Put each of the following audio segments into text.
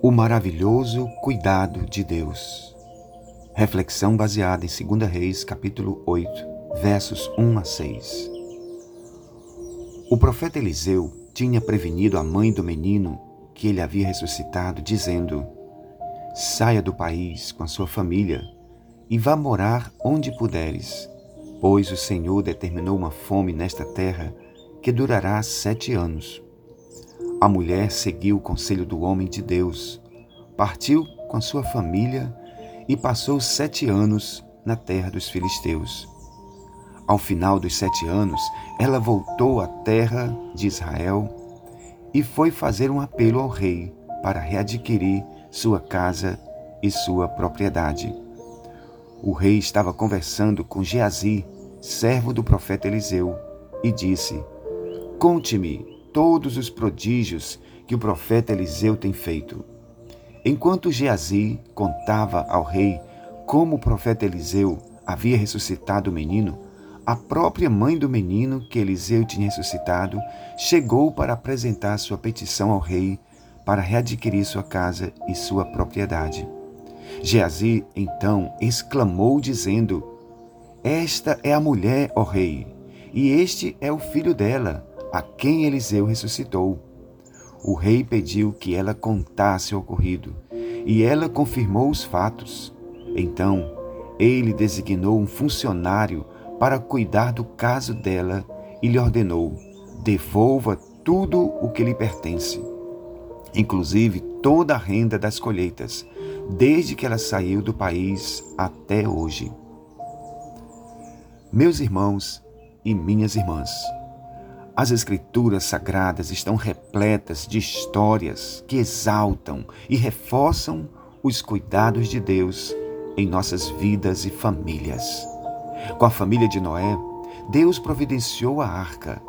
O maravilhoso cuidado de Deus. Reflexão baseada em 2 Reis, capítulo 8, versos 1 a 6. O profeta Eliseu tinha prevenido a mãe do menino que ele havia ressuscitado, dizendo: Saia do país com a sua família e vá morar onde puderes, pois o Senhor determinou uma fome nesta terra que durará sete anos. A mulher seguiu o conselho do homem de Deus, partiu com sua família e passou sete anos na terra dos filisteus. Ao final dos sete anos, ela voltou à terra de Israel e foi fazer um apelo ao rei para readquirir sua casa e sua propriedade. O rei estava conversando com Geazi, servo do profeta Eliseu, e disse: Conte-me todos os prodígios que o profeta Eliseu tem feito. Enquanto Geazi contava ao rei como o profeta Eliseu havia ressuscitado o menino, a própria mãe do menino que Eliseu tinha ressuscitado chegou para apresentar sua petição ao rei para readquirir sua casa e sua propriedade. Geazi então exclamou, dizendo: Esta é a mulher, ó rei, e este é o filho dela a quem Eliseu ressuscitou. O rei pediu que ela contasse o ocorrido, e ela confirmou os fatos. Então, ele designou um funcionário para cuidar do caso dela e lhe ordenou: devolva tudo o que lhe pertence, inclusive toda a renda das colheitas, desde que ela saiu do país até hoje. Meus irmãos e minhas irmãs, as Escrituras Sagradas estão repletas de histórias que exaltam e reforçam os cuidados de Deus em nossas vidas e famílias. Com a família de Noé, Deus providenciou a arca.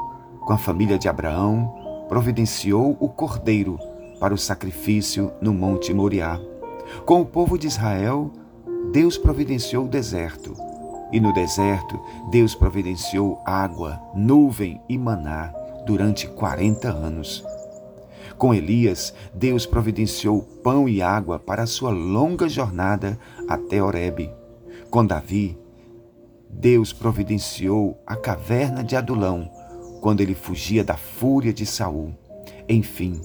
Com a família de Abraão, providenciou o cordeiro para o sacrifício no Monte Moriá. Com o povo de Israel, Deus providenciou o deserto e no deserto, Deus providenciou água, nuvem e maná durante 40 anos. Com Elias, Deus providenciou pão e água para sua longa jornada até Horebe. Com Davi, Deus providenciou a caverna de Adulão quando ele fugia da fúria de Saul. Enfim,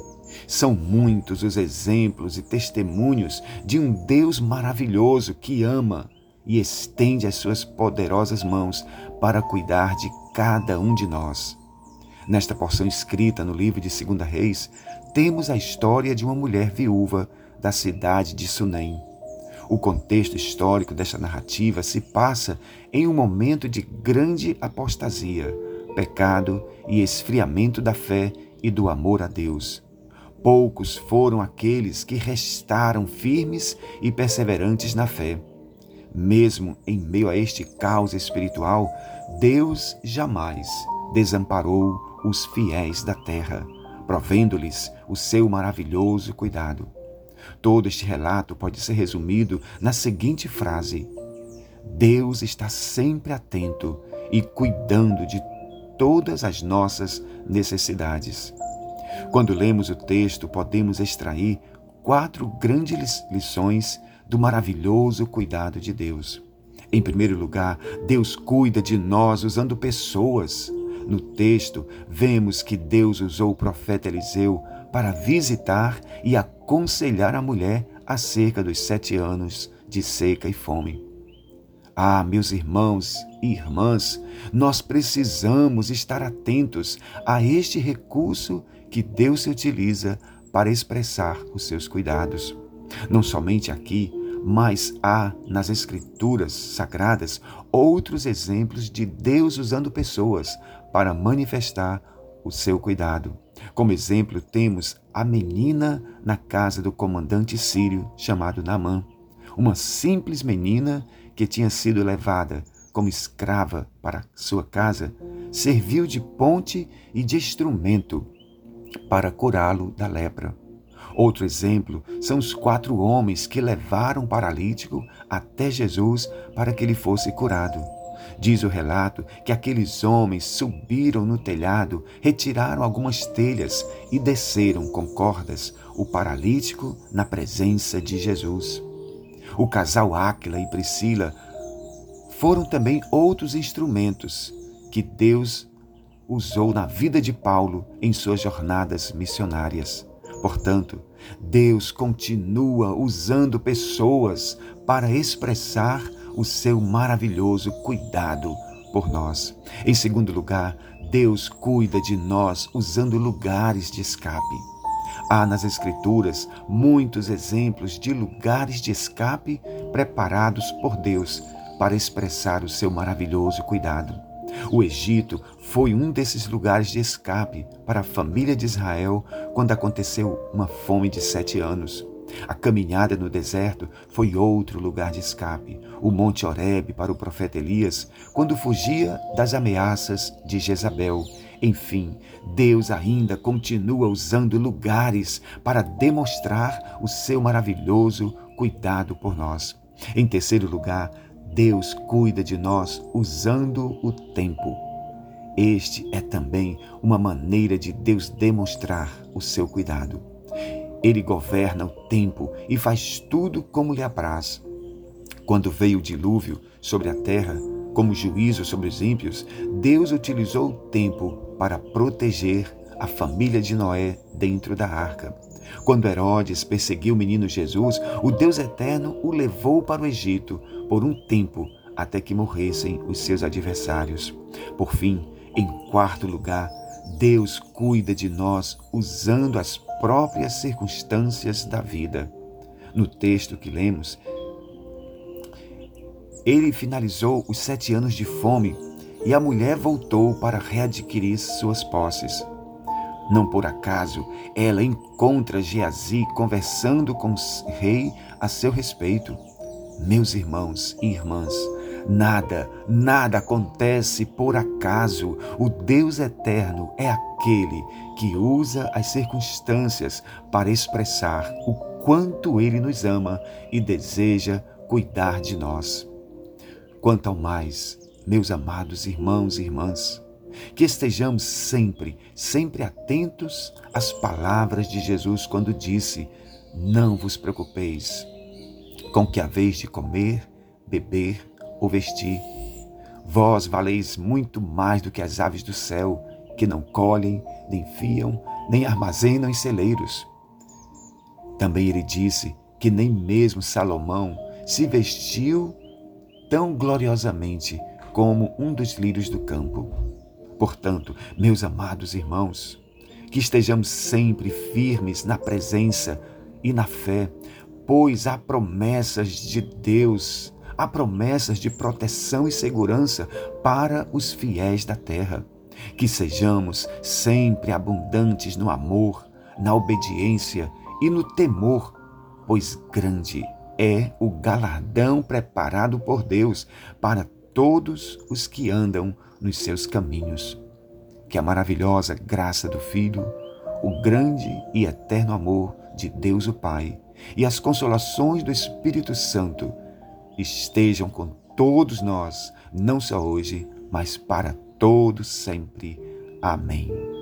são muitos os exemplos e testemunhos de um Deus maravilhoso que ama e estende as suas poderosas mãos para cuidar de cada um de nós. Nesta porção escrita no livro de 2 Reis, temos a história de uma mulher viúva da cidade de Sunem. O contexto histórico desta narrativa se passa em um momento de grande apostasia, pecado e esfriamento da fé e do amor a Deus. Poucos foram aqueles que restaram firmes e perseverantes na fé. Mesmo em meio a este caos espiritual, Deus jamais desamparou os fiéis da terra, provendo-lhes o seu maravilhoso cuidado. Todo este relato pode ser resumido na seguinte frase: Deus está sempre atento e cuidando de todas as nossas necessidades. Quando lemos o texto, podemos extrair quatro grandes lições do maravilhoso cuidado de Deus. Em primeiro lugar, Deus cuida de nós usando pessoas. No texto, vemos que Deus usou o profeta Eliseu para visitar e aconselhar a mulher acerca dos sete anos de seca e fome. Ah, meus irmãos e irmãs, nós precisamos estar atentos a este recurso que Deus se utiliza para expressar os seus cuidados. Não somente aqui, mas há nas Escrituras sagradas outros exemplos de Deus usando pessoas para manifestar o seu cuidado. Como exemplo, temos a menina na casa do comandante sírio chamado Naamã, uma simples menina que tinha sido levada como escrava para sua casa, serviu de ponte e de instrumento para curá-lo da lepra. Outro exemplo são os quatro homens que levaram o paralítico até Jesus para que ele fosse curado. Diz o relato que aqueles homens subiram no telhado, retiraram algumas telhas e desceram com cordas o paralítico na presença de Jesus. O casal Áquila e Priscila foram também outros instrumentos que Deus usou na vida de Paulo em suas jornadas missionárias. Portanto, Deus continua usando pessoas para expressar o seu maravilhoso cuidado por nós. Em segundo lugar, Deus cuida de nós usando lugares de escape. Há nas Escrituras muitos exemplos de lugares de escape preparados por Deus para expressar o seu maravilhoso cuidado. O Egito foi um desses lugares de escape para a família de Israel quando aconteceu uma fome de sete anos. A caminhada no deserto foi outro lugar de escape. O Monte Horebe para o profeta Elias, quando fugia das ameaças de Jezabel. Enfim, Deus ainda continua usando lugares para demonstrar o seu maravilhoso cuidado por nós. Em terceiro lugar, Deus cuida de nós usando o tempo. Este é também uma maneira de Deus demonstrar o seu cuidado. Ele governa o tempo e faz tudo como lhe apraz. Quando veio o dilúvio sobre a terra, como juízo sobre os ímpios, Deus utilizou o tempo para proteger a família de Noé dentro da arca. Quando Herodes perseguiu o menino Jesus, o Deus eterno o levou para o Egito por um tempo até que morressem os seus adversários. Por fim, em quarto lugar, Deus cuida de nós usando as próprias circunstâncias da vida. No texto que lemos, ele finalizou os sete anos de fome e a mulher voltou para readquirir suas posses. Não por acaso ela encontra Geazi conversando com o rei a seu respeito. Meus irmãos e irmãs, nada, nada acontece por acaso. O Deus eterno é aquele que usa as circunstâncias para expressar o quanto ele nos ama e deseja cuidar de nós. Quanto ao mais, meus amados irmãos e irmãs, que estejamos sempre, sempre atentos às palavras de Jesus quando disse: Não vos preocupeis com que haveis de comer, beber ou vestir. Vós valeis muito mais do que as aves do céu, que não colhem, nem fiam, nem armazenam em celeiros. Também ele disse que nem mesmo Salomão se vestiu tão gloriosamente como um dos lírios do campo. Portanto, meus amados irmãos, que estejamos sempre firmes na presença e na fé, pois há promessas de Deus, há promessas de proteção e segurança para os fiéis da terra. Que sejamos sempre abundantes no amor, na obediência e no temor, pois grande é o galardão preparado por Deus para todos os que andam nos seus caminhos. Que a maravilhosa graça do Filho, o grande e eterno amor de Deus o Pai e as consolações do Espírito Santo estejam com todos nós, não só hoje, mas para todos sempre. Amém.